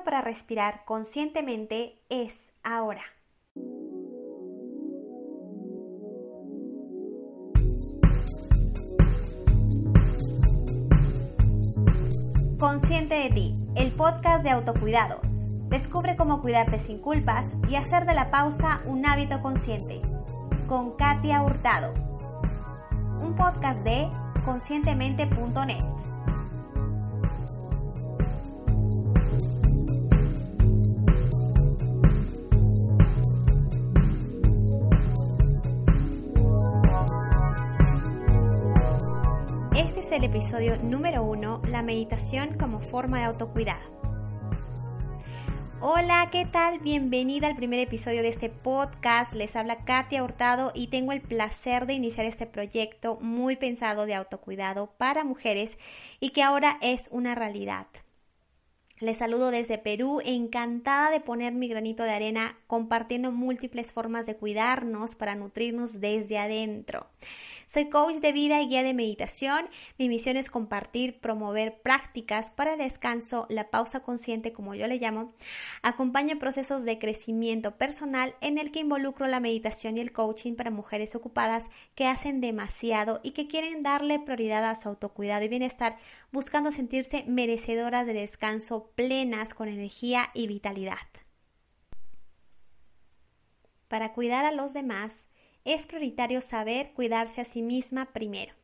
para respirar conscientemente es ahora. Consciente de ti, el podcast de autocuidado. Descubre cómo cuidarte sin culpas y hacer de la pausa un hábito consciente. Con Katia Hurtado. Un podcast de conscientemente.net. episodio número uno, la meditación como forma de autocuidado. Hola, ¿qué tal? Bienvenida al primer episodio de este podcast. Les habla Katia Hurtado y tengo el placer de iniciar este proyecto muy pensado de autocuidado para mujeres y que ahora es una realidad. Les saludo desde Perú, encantada de poner mi granito de arena compartiendo múltiples formas de cuidarnos para nutrirnos desde adentro. Soy coach de vida y guía de meditación. Mi misión es compartir, promover prácticas para descanso, la pausa consciente, como yo le llamo. Acompaño procesos de crecimiento personal en el que involucro la meditación y el coaching para mujeres ocupadas que hacen demasiado y que quieren darle prioridad a su autocuidado y bienestar, buscando sentirse merecedoras de descanso plenas con energía y vitalidad. Para cuidar a los demás, es prioritario saber cuidarse a sí misma primero.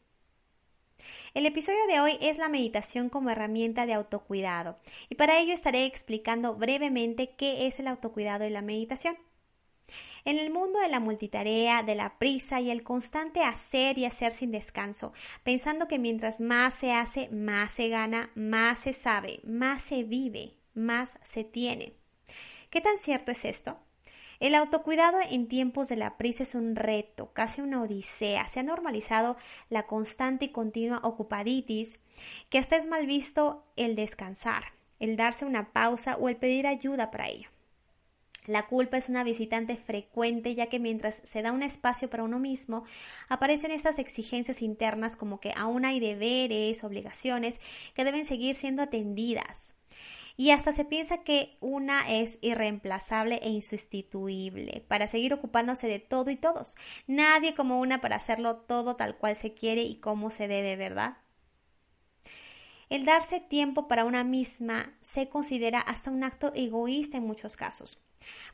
El episodio de hoy es la meditación como herramienta de autocuidado y para ello estaré explicando brevemente qué es el autocuidado y la meditación. En el mundo de la multitarea, de la prisa y el constante hacer y hacer sin descanso, pensando que mientras más se hace, más se gana, más se sabe, más se vive, más se tiene. ¿Qué tan cierto es esto? El autocuidado en tiempos de la prisa es un reto, casi una odisea. Se ha normalizado la constante y continua ocupaditis, que hasta es mal visto el descansar, el darse una pausa o el pedir ayuda para ello. La culpa es una visitante frecuente ya que mientras se da un espacio para uno mismo, aparecen estas exigencias internas como que aún hay deberes, obligaciones que deben seguir siendo atendidas y hasta se piensa que una es irreemplazable e insustituible para seguir ocupándose de todo y todos. Nadie como una para hacerlo todo tal cual se quiere y como se debe, ¿verdad? El darse tiempo para una misma se considera hasta un acto egoísta en muchos casos.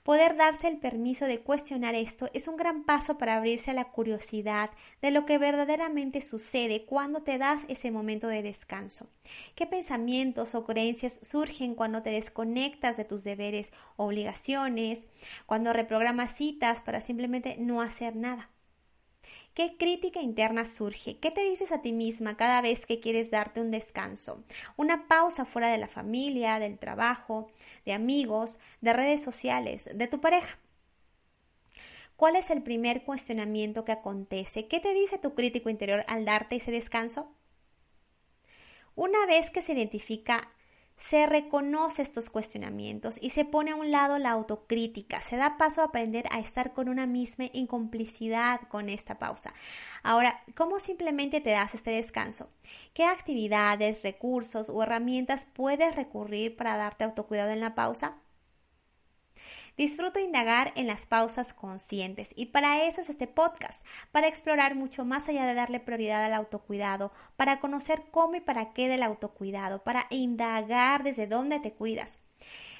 Poder darse el permiso de cuestionar esto es un gran paso para abrirse a la curiosidad de lo que verdaderamente sucede cuando te das ese momento de descanso. ¿Qué pensamientos o creencias surgen cuando te desconectas de tus deberes, obligaciones, cuando reprogramas citas para simplemente no hacer nada? ¿Qué crítica interna surge? ¿Qué te dices a ti misma cada vez que quieres darte un descanso? Una pausa fuera de la familia, del trabajo, de amigos, de redes sociales, de tu pareja. ¿Cuál es el primer cuestionamiento que acontece? ¿Qué te dice tu crítico interior al darte ese descanso? Una vez que se identifica se reconoce estos cuestionamientos y se pone a un lado la autocrítica, se da paso a aprender a estar con una misma en complicidad con esta pausa. Ahora, ¿cómo simplemente te das este descanso? ¿Qué actividades, recursos o herramientas puedes recurrir para darte autocuidado en la pausa? Disfruto indagar en las pausas conscientes y para eso es este podcast, para explorar mucho más allá de darle prioridad al autocuidado, para conocer cómo y para qué del autocuidado, para indagar desde dónde te cuidas,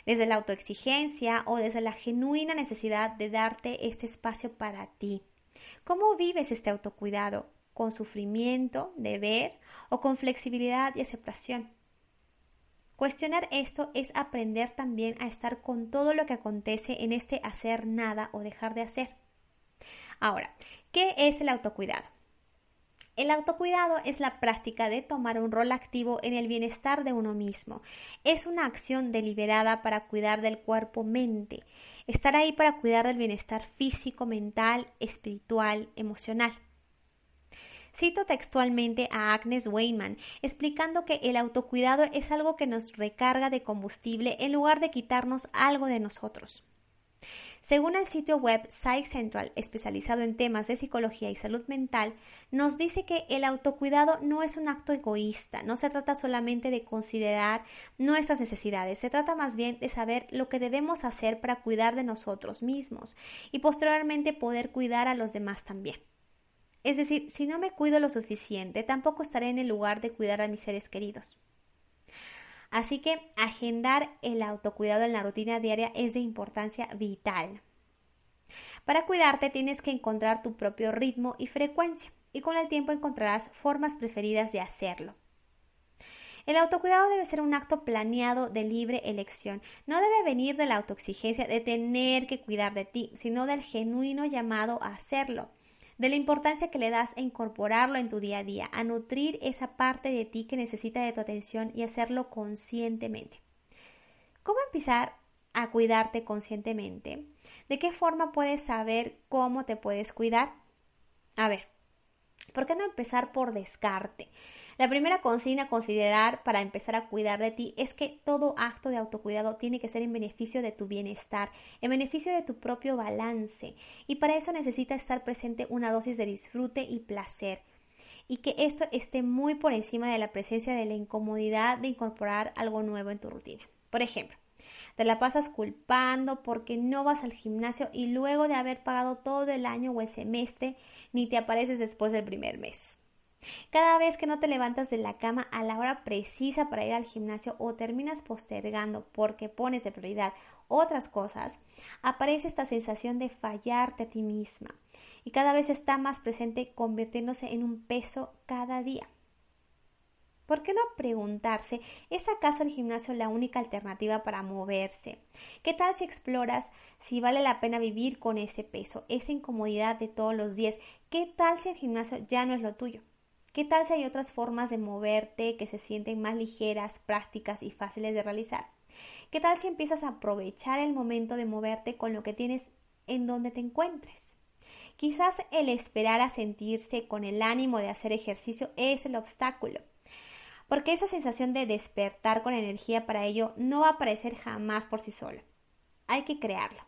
desde la autoexigencia o desde la genuina necesidad de darte este espacio para ti. ¿Cómo vives este autocuidado? ¿Con sufrimiento, deber o con flexibilidad y aceptación? Cuestionar esto es aprender también a estar con todo lo que acontece en este hacer nada o dejar de hacer. Ahora, ¿qué es el autocuidado? El autocuidado es la práctica de tomar un rol activo en el bienestar de uno mismo. Es una acción deliberada para cuidar del cuerpo-mente. Estar ahí para cuidar del bienestar físico, mental, espiritual, emocional. Cito textualmente a Agnes Weinman, explicando que el autocuidado es algo que nos recarga de combustible en lugar de quitarnos algo de nosotros. Según el sitio web Psych Central, especializado en temas de psicología y salud mental, nos dice que el autocuidado no es un acto egoísta, no se trata solamente de considerar nuestras necesidades, se trata más bien de saber lo que debemos hacer para cuidar de nosotros mismos y posteriormente poder cuidar a los demás también. Es decir, si no me cuido lo suficiente, tampoco estaré en el lugar de cuidar a mis seres queridos. Así que agendar el autocuidado en la rutina diaria es de importancia vital. Para cuidarte tienes que encontrar tu propio ritmo y frecuencia y con el tiempo encontrarás formas preferidas de hacerlo. El autocuidado debe ser un acto planeado de libre elección. No debe venir de la autoexigencia de tener que cuidar de ti, sino del genuino llamado a hacerlo de la importancia que le das a incorporarlo en tu día a día, a nutrir esa parte de ti que necesita de tu atención y hacerlo conscientemente. ¿Cómo empezar a cuidarte conscientemente? ¿De qué forma puedes saber cómo te puedes cuidar? A ver, ¿por qué no empezar por descarte? La primera consigna a considerar para empezar a cuidar de ti es que todo acto de autocuidado tiene que ser en beneficio de tu bienestar, en beneficio de tu propio balance. Y para eso necesita estar presente una dosis de disfrute y placer. Y que esto esté muy por encima de la presencia de la incomodidad de incorporar algo nuevo en tu rutina. Por ejemplo, te la pasas culpando porque no vas al gimnasio y luego de haber pagado todo el año o el semestre, ni te apareces después del primer mes. Cada vez que no te levantas de la cama a la hora precisa para ir al gimnasio o terminas postergando porque pones de prioridad otras cosas, aparece esta sensación de fallarte a ti misma y cada vez está más presente convirtiéndose en un peso cada día. ¿Por qué no preguntarse, ¿es acaso el gimnasio la única alternativa para moverse? ¿Qué tal si exploras si vale la pena vivir con ese peso, esa incomodidad de todos los días? ¿Qué tal si el gimnasio ya no es lo tuyo? ¿Qué tal si hay otras formas de moverte que se sienten más ligeras, prácticas y fáciles de realizar? ¿Qué tal si empiezas a aprovechar el momento de moverte con lo que tienes en donde te encuentres? Quizás el esperar a sentirse con el ánimo de hacer ejercicio es el obstáculo, porque esa sensación de despertar con energía para ello no va a aparecer jamás por sí sola. Hay que crearlo.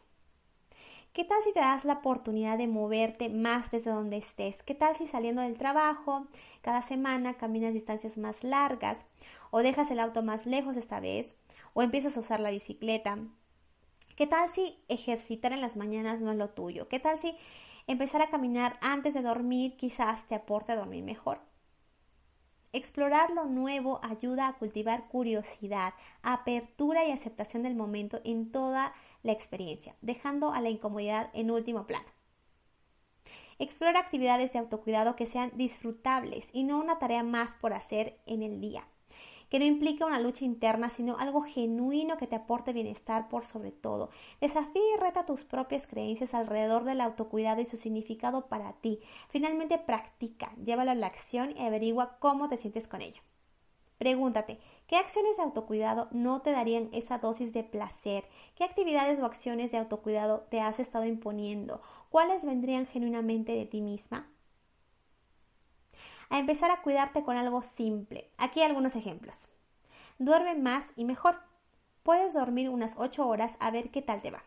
¿Qué tal si te das la oportunidad de moverte más desde donde estés? ¿Qué tal si saliendo del trabajo cada semana caminas distancias más largas o dejas el auto más lejos esta vez o empiezas a usar la bicicleta? ¿Qué tal si ejercitar en las mañanas no es lo tuyo? ¿Qué tal si empezar a caminar antes de dormir quizás te aporte a dormir mejor? Explorar lo nuevo ayuda a cultivar curiosidad, apertura y aceptación del momento en toda la experiencia, dejando a la incomodidad en último plano. Explora actividades de autocuidado que sean disfrutables y no una tarea más por hacer en el día, que no implique una lucha interna, sino algo genuino que te aporte bienestar por sobre todo. Desafía y reta tus propias creencias alrededor del autocuidado y su significado para ti. Finalmente practica, llévalo a la acción y averigua cómo te sientes con ello. Pregúntate, ¿qué acciones de autocuidado no te darían esa dosis de placer? ¿Qué actividades o acciones de autocuidado te has estado imponiendo? ¿Cuáles vendrían genuinamente de ti misma? A empezar a cuidarte con algo simple. Aquí algunos ejemplos. Duerme más y mejor. Puedes dormir unas 8 horas a ver qué tal te va.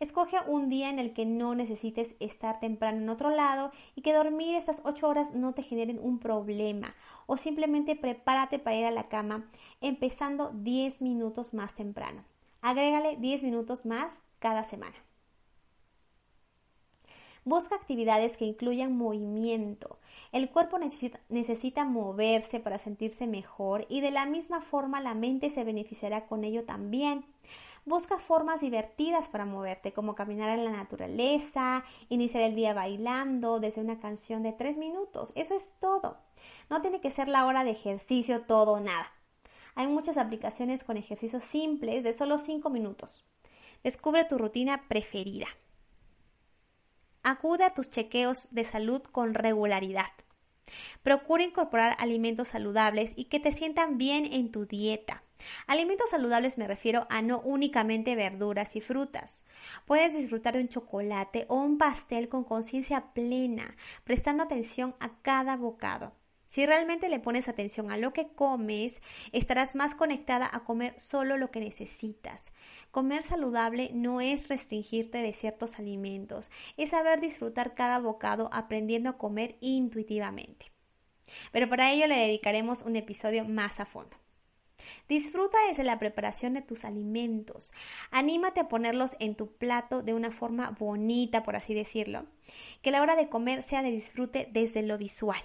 Escoge un día en el que no necesites estar temprano en otro lado y que dormir estas 8 horas no te generen un problema o simplemente prepárate para ir a la cama empezando 10 minutos más temprano. Agrégale 10 minutos más cada semana. Busca actividades que incluyan movimiento. El cuerpo necesita, moverse para sentirse mejor y de la misma forma la mente se beneficiará con ello también. Busca formas divertidas para moverte, como caminar en la naturaleza, iniciar el día bailando desde una canción de tres minutos. Eso es todo. No tiene que ser la hora de ejercicio todo o nada. Hay muchas aplicaciones con ejercicios simples de solo cinco minutos. Descubre tu rutina preferida. Acude a tus chequeos de salud con regularidad. Procura incorporar alimentos saludables y que te sientan bien en tu dieta. Alimentos saludables me refiero a no únicamente verduras y frutas. Puedes disfrutar de un chocolate o un pastel con conciencia plena, prestando atención a cada bocado. Si realmente le pones atención a lo que comes, estarás más conectada a comer solo lo que necesitas. Comer saludable no es restringirte de ciertos alimentos, es saber disfrutar cada bocado aprendiendo a comer intuitivamente. Pero para ello le dedicaremos un episodio más a fondo. Disfruta desde la preparación de tus alimentos. Anímate a ponerlos en tu plato de una forma bonita, por así decirlo. Que la hora de comer sea de disfrute desde lo visual.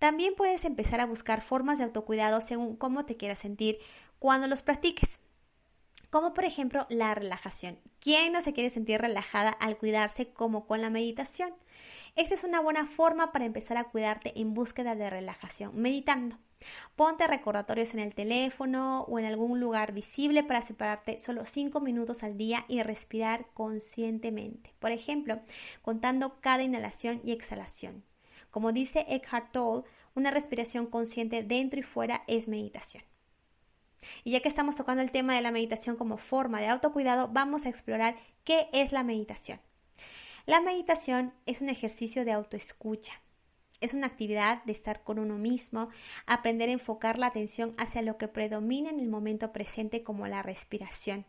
También puedes empezar a buscar formas de autocuidado según cómo te quieras sentir cuando los practiques. Como por ejemplo la relajación. ¿Quién no se quiere sentir relajada al cuidarse como con la meditación? Esta es una buena forma para empezar a cuidarte en búsqueda de relajación, meditando. Ponte recordatorios en el teléfono o en algún lugar visible para separarte solo 5 minutos al día y respirar conscientemente. Por ejemplo, contando cada inhalación y exhalación. Como dice Eckhart Tolle, una respiración consciente dentro y fuera es meditación. Y ya que estamos tocando el tema de la meditación como forma de autocuidado, vamos a explorar qué es la meditación. La meditación es un ejercicio de autoescucha. Es una actividad de estar con uno mismo, aprender a enfocar la atención hacia lo que predomina en el momento presente como la respiración.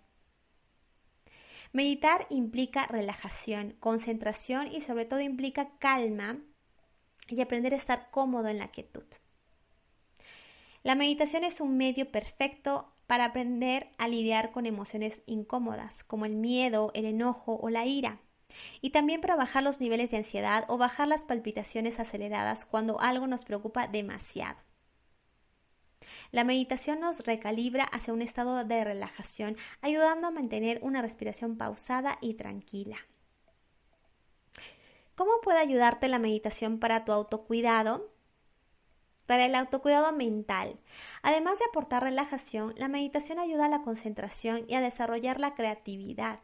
Meditar implica relajación, concentración y sobre todo implica calma y aprender a estar cómodo en la quietud. La meditación es un medio perfecto para aprender a lidiar con emociones incómodas, como el miedo, el enojo o la ira, y también para bajar los niveles de ansiedad o bajar las palpitaciones aceleradas cuando algo nos preocupa demasiado. La meditación nos recalibra hacia un estado de relajación, ayudando a mantener una respiración pausada y tranquila. ¿Cómo puede ayudarte la meditación para tu autocuidado? Para el autocuidado mental. Además de aportar relajación, la meditación ayuda a la concentración y a desarrollar la creatividad.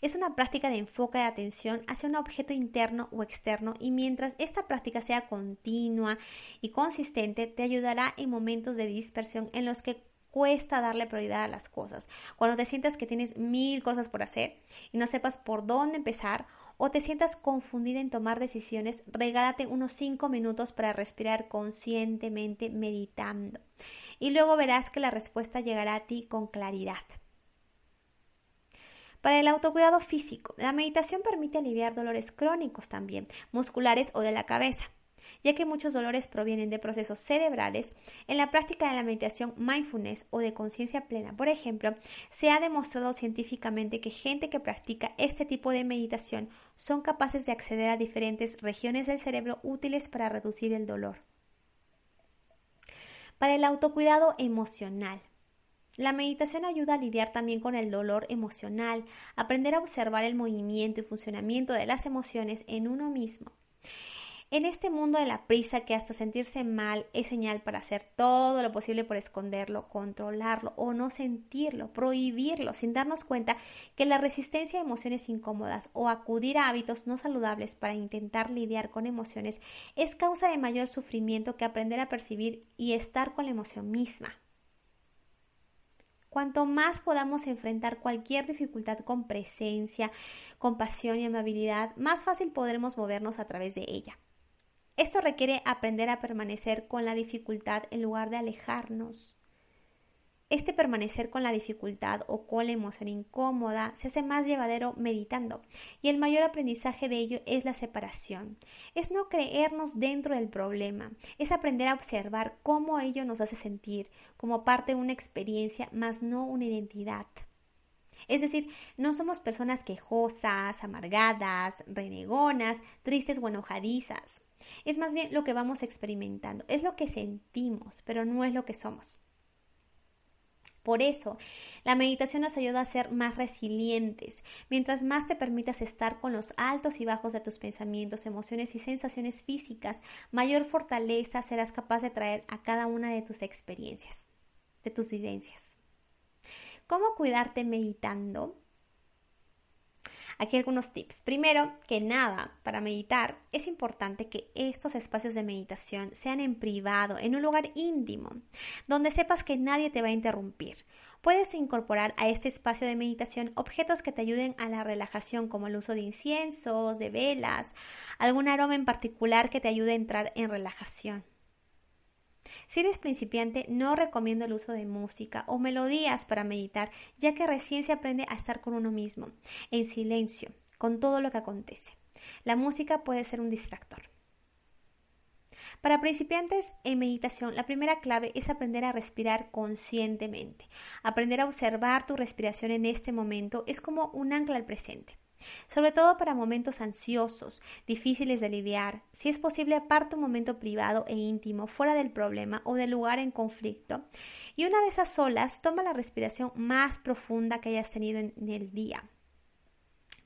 Es una práctica de enfoque de atención hacia un objeto interno o externo y mientras esta práctica sea continua y consistente, te ayudará en momentos de dispersión en los que cuesta darle prioridad a las cosas. Cuando te sientas que tienes mil cosas por hacer y no sepas por dónde empezar o te sientas confundida en tomar decisiones, regálate unos 5 minutos para respirar conscientemente meditando. Y luego verás que la respuesta llegará a ti con claridad. Para el autocuidado físico, la meditación permite aliviar dolores crónicos también, musculares o de la cabeza ya que muchos dolores provienen de procesos cerebrales, en la práctica de la meditación mindfulness o de conciencia plena, por ejemplo, se ha demostrado científicamente que gente que practica este tipo de meditación son capaces de acceder a diferentes regiones del cerebro útiles para reducir el dolor. Para el autocuidado emocional, la meditación ayuda a lidiar también con el dolor emocional, aprender a observar el movimiento y funcionamiento de las emociones en uno mismo. En este mundo de la prisa que hasta sentirse mal es señal para hacer todo lo posible por esconderlo, controlarlo o no sentirlo, prohibirlo, sin darnos cuenta que la resistencia a emociones incómodas o acudir a hábitos no saludables para intentar lidiar con emociones es causa de mayor sufrimiento que aprender a percibir y estar con la emoción misma. Cuanto más podamos enfrentar cualquier dificultad con presencia, compasión y amabilidad, más fácil podremos movernos a través de ella. Esto requiere aprender a permanecer con la dificultad en lugar de alejarnos. Este permanecer con la dificultad o con la emoción incómoda se hace más llevadero meditando y el mayor aprendizaje de ello es la separación. Es no creernos dentro del problema, es aprender a observar cómo ello nos hace sentir como parte de una experiencia más no una identidad. Es decir, no somos personas quejosas, amargadas, renegonas, tristes o enojadizas. Es más bien lo que vamos experimentando, es lo que sentimos, pero no es lo que somos. Por eso, la meditación nos ayuda a ser más resilientes. Mientras más te permitas estar con los altos y bajos de tus pensamientos, emociones y sensaciones físicas, mayor fortaleza serás capaz de traer a cada una de tus experiencias, de tus vivencias. ¿Cómo cuidarte meditando? Aquí algunos tips. Primero, que nada, para meditar es importante que estos espacios de meditación sean en privado, en un lugar íntimo, donde sepas que nadie te va a interrumpir. Puedes incorporar a este espacio de meditación objetos que te ayuden a la relajación, como el uso de inciensos, de velas, algún aroma en particular que te ayude a entrar en relajación. Si eres principiante, no recomiendo el uso de música o melodías para meditar, ya que recién se aprende a estar con uno mismo, en silencio, con todo lo que acontece. La música puede ser un distractor. Para principiantes en meditación, la primera clave es aprender a respirar conscientemente. Aprender a observar tu respiración en este momento es como un ancla al presente sobre todo para momentos ansiosos, difíciles de lidiar. Si es posible, aparte un momento privado e íntimo, fuera del problema o del lugar en conflicto. Y una vez a solas, toma la respiración más profunda que hayas tenido en, en el día.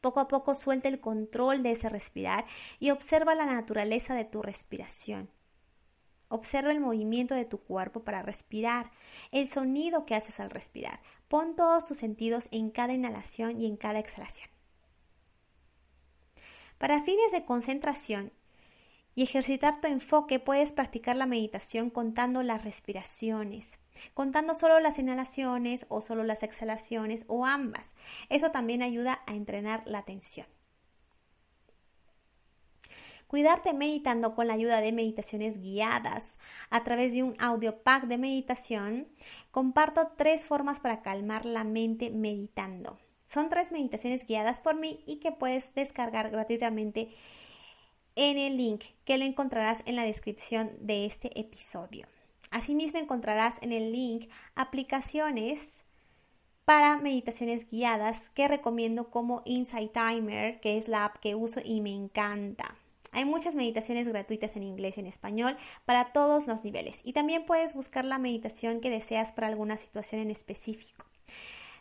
Poco a poco suelta el control de ese respirar y observa la naturaleza de tu respiración. Observa el movimiento de tu cuerpo para respirar, el sonido que haces al respirar. Pon todos tus sentidos en cada inhalación y en cada exhalación. Para fines de concentración y ejercitar tu enfoque, puedes practicar la meditación contando las respiraciones, contando solo las inhalaciones o solo las exhalaciones o ambas. Eso también ayuda a entrenar la atención. Cuidarte meditando con la ayuda de meditaciones guiadas a través de un audio pack de meditación. Comparto tres formas para calmar la mente meditando. Son tres meditaciones guiadas por mí y que puedes descargar gratuitamente en el link que lo encontrarás en la descripción de este episodio. Asimismo encontrarás en el link aplicaciones para meditaciones guiadas que recomiendo como Insight Timer, que es la app que uso y me encanta. Hay muchas meditaciones gratuitas en inglés y en español para todos los niveles y también puedes buscar la meditación que deseas para alguna situación en específico.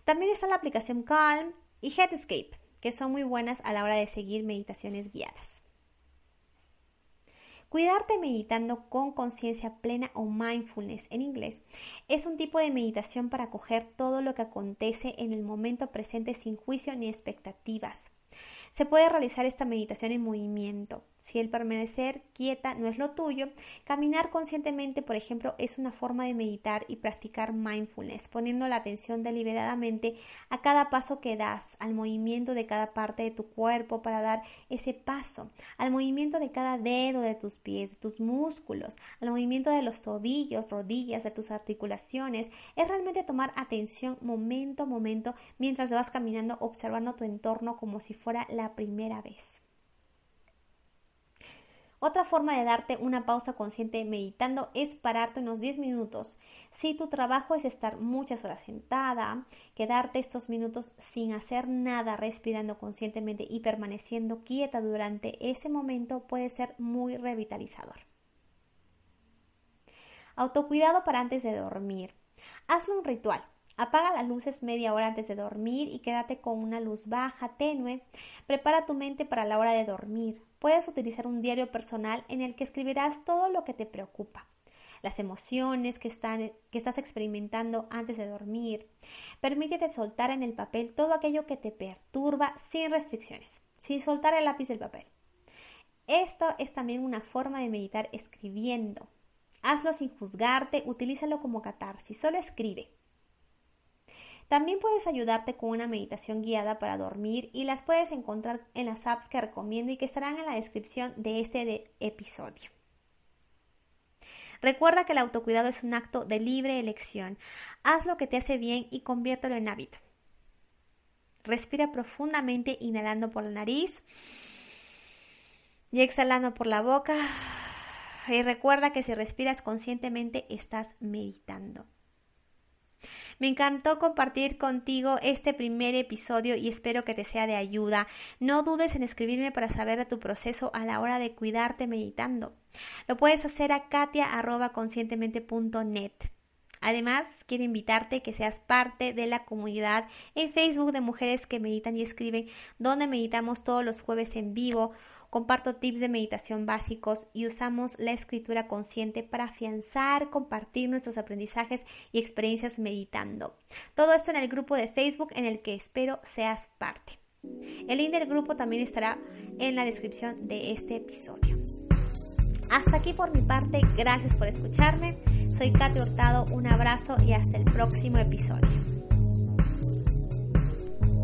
También está la aplicación Calm y Headscape, que son muy buenas a la hora de seguir meditaciones guiadas. Cuidarte meditando con conciencia plena o mindfulness en inglés es un tipo de meditación para coger todo lo que acontece en el momento presente sin juicio ni expectativas. Se puede realizar esta meditación en movimiento, si el permanecer quieta no es lo tuyo, caminar conscientemente, por ejemplo, es una forma de meditar y practicar mindfulness, poniendo la atención deliberadamente a cada paso que das, al movimiento de cada parte de tu cuerpo para dar ese paso, al movimiento de cada dedo de tus pies, de tus músculos, al movimiento de los tobillos, rodillas, de tus articulaciones. Es realmente tomar atención momento a momento mientras vas caminando, observando tu entorno como si fuera la primera vez. Otra forma de darte una pausa consciente meditando es pararte unos 10 minutos. Si tu trabajo es estar muchas horas sentada, quedarte estos minutos sin hacer nada, respirando conscientemente y permaneciendo quieta durante ese momento puede ser muy revitalizador. Autocuidado para antes de dormir. Hazlo un ritual. Apaga las luces media hora antes de dormir y quédate con una luz baja, tenue. Prepara tu mente para la hora de dormir. Puedes utilizar un diario personal en el que escribirás todo lo que te preocupa, las emociones que, estás experimentando antes de dormir. Permítete soltar en el papel todo aquello que te perturba sin restricciones, sin soltar el lápiz del papel. Esto es también una forma de meditar escribiendo. Hazlo sin juzgarte, utilízalo como catarsis, solo escribe. También puedes ayudarte con una meditación guiada para dormir y las puedes encontrar en las apps que recomiendo y que estarán en la descripción de este episodio. Recuerda que el autocuidado es un acto de libre elección. Haz lo que te hace bien y conviértelo en hábito. Respira profundamente inhalando por la nariz y exhalando por la boca. Y recuerda que si respiras conscientemente estás meditando. Me encantó compartir contigo este primer episodio y espero que te sea de ayuda. No dudes en escribirme para saber de tu proceso a la hora de cuidarte meditando. Lo puedes hacer a katia.conscientemente.net. Además, quiero invitarte que seas parte de la comunidad en Facebook de mujeres que meditan y escriben, donde meditamos todos los jueves en vivo Comparto tips de meditación básicos y usamos la escritura consciente para afianzar, compartir nuestros aprendizajes y experiencias meditando. Todo esto en el grupo de Facebook en el que espero seas parte. El link del grupo también estará en la descripción de este episodio. Hasta aquí por mi parte, gracias por escucharme. Soy Katy Hurtado, un abrazo y hasta el próximo episodio.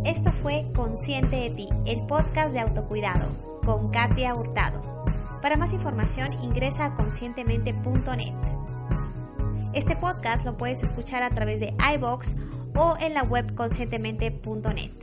Esto fue Consciente de ti, el podcast de autocuidado con Katia Hurtado. Para más información ingresa a conscientemente.net. Este podcast lo puedes escuchar a través de iBox o en la web conscientemente.net.